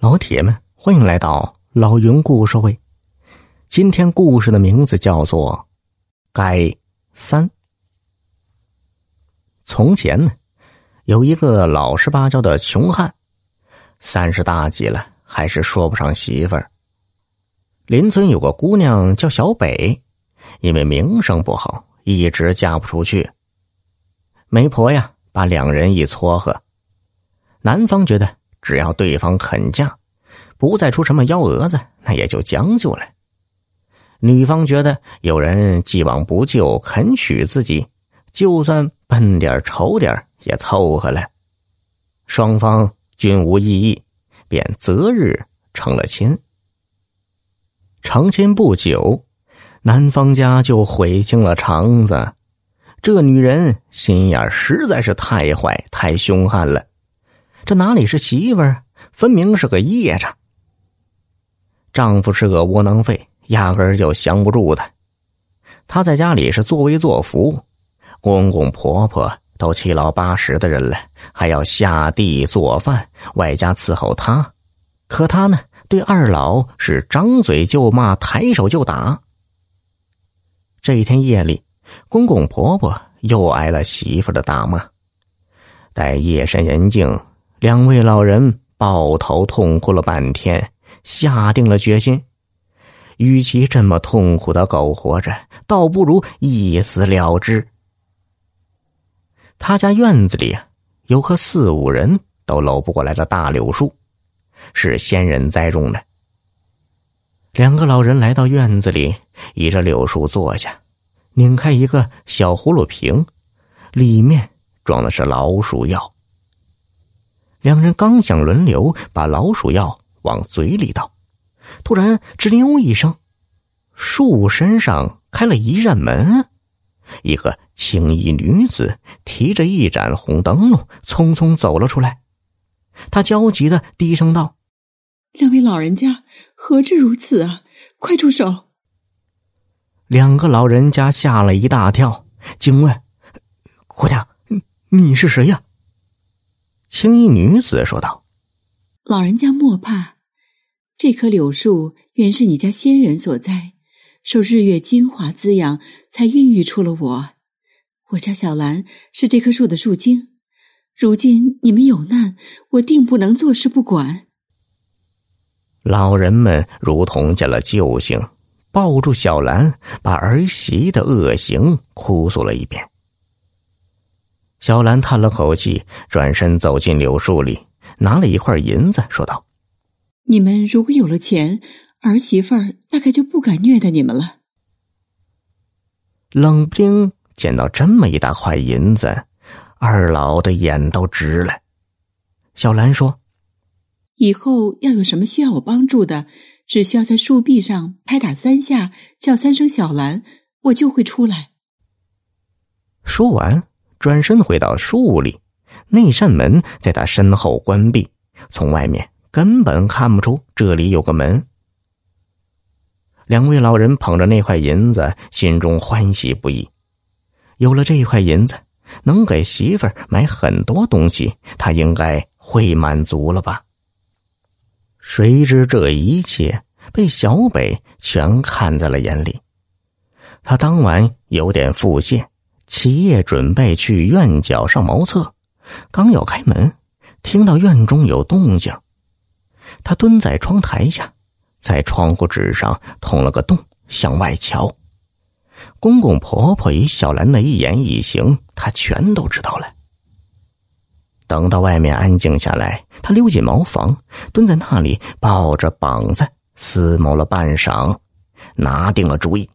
老铁们，欢迎来到老云故事会。今天故事的名字叫做《该三》。从前呢，有一个老实巴交的穷汉，三十大几了，还是说不上媳妇儿。邻村有个姑娘叫小北，因为名声不好，一直嫁不出去。媒婆呀，把两人一撮合，男方觉得。只要对方肯嫁，不再出什么幺蛾子，那也就将就了。女方觉得有人既往不咎，肯娶自己，就算笨点丑点也凑合了。双方均无异议，便择日成了亲。成亲不久，男方家就悔青了肠子。这女人心眼实在是太坏、太凶悍了。这哪里是媳妇儿，分明是个夜叉。丈夫是个窝囊废，压根儿就降不住她。她在家里是作威作福，公公婆婆都七老八十的人了，还要下地做饭，外加伺候她。可她呢，对二老是张嘴就骂，抬手就打。这一天夜里，公公婆婆又挨了媳妇的大骂。待夜深人静。两位老人抱头痛哭了半天，下定了决心：与其这么痛苦的苟活着，倒不如一死了之。他家院子里有棵四五人都搂不过来的大柳树，是先人栽种的。两个老人来到院子里，倚着柳树坐下，拧开一个小葫芦瓶，里面装的是老鼠药。两人刚想轮流把老鼠药往嘴里倒，突然“吱溜”一声，树身上开了一扇门，一个青衣女子提着一盏红灯笼，匆匆走了出来。她焦急的低声道：“两位老人家何至如此啊！快住手！”两个老人家吓了一大跳，惊问：“姑娘，你是谁呀？”青衣女子说道：“老人家莫怕，这棵柳树原是你家先人所栽，受日月精华滋养，才孕育出了我。我家小兰是这棵树的树精。如今你们有难，我定不能坐视不管。”老人们如同见了救星，抱住小兰，把儿媳的恶行哭诉了一遍。小兰叹了口气，转身走进柳树里，拿了一块银子，说道：“你们如果有了钱，儿媳妇儿大概就不敢虐待你们了。”冷不丁捡到这么一大块银子，二老的眼都直了。小兰说：“以后要有什么需要我帮助的，只需要在树壁上拍打三下，叫三声‘小兰’，我就会出来。”说完。转身回到树里，那扇门在他身后关闭，从外面根本看不出这里有个门。两位老人捧着那块银子，心中欢喜不已。有了这块银子，能给媳妇儿买很多东西，他应该会满足了吧？谁知这一切被小北全看在了眼里，他当晚有点腹泻。齐夜准备去院角上茅厕，刚要开门，听到院中有动静。他蹲在窗台下，在窗户纸上捅了个洞，向外瞧。公公婆婆与小兰的一言一行，他全都知道了。等到外面安静下来，他溜进茅房，蹲在那里抱着膀子思谋了半晌，拿定了主意。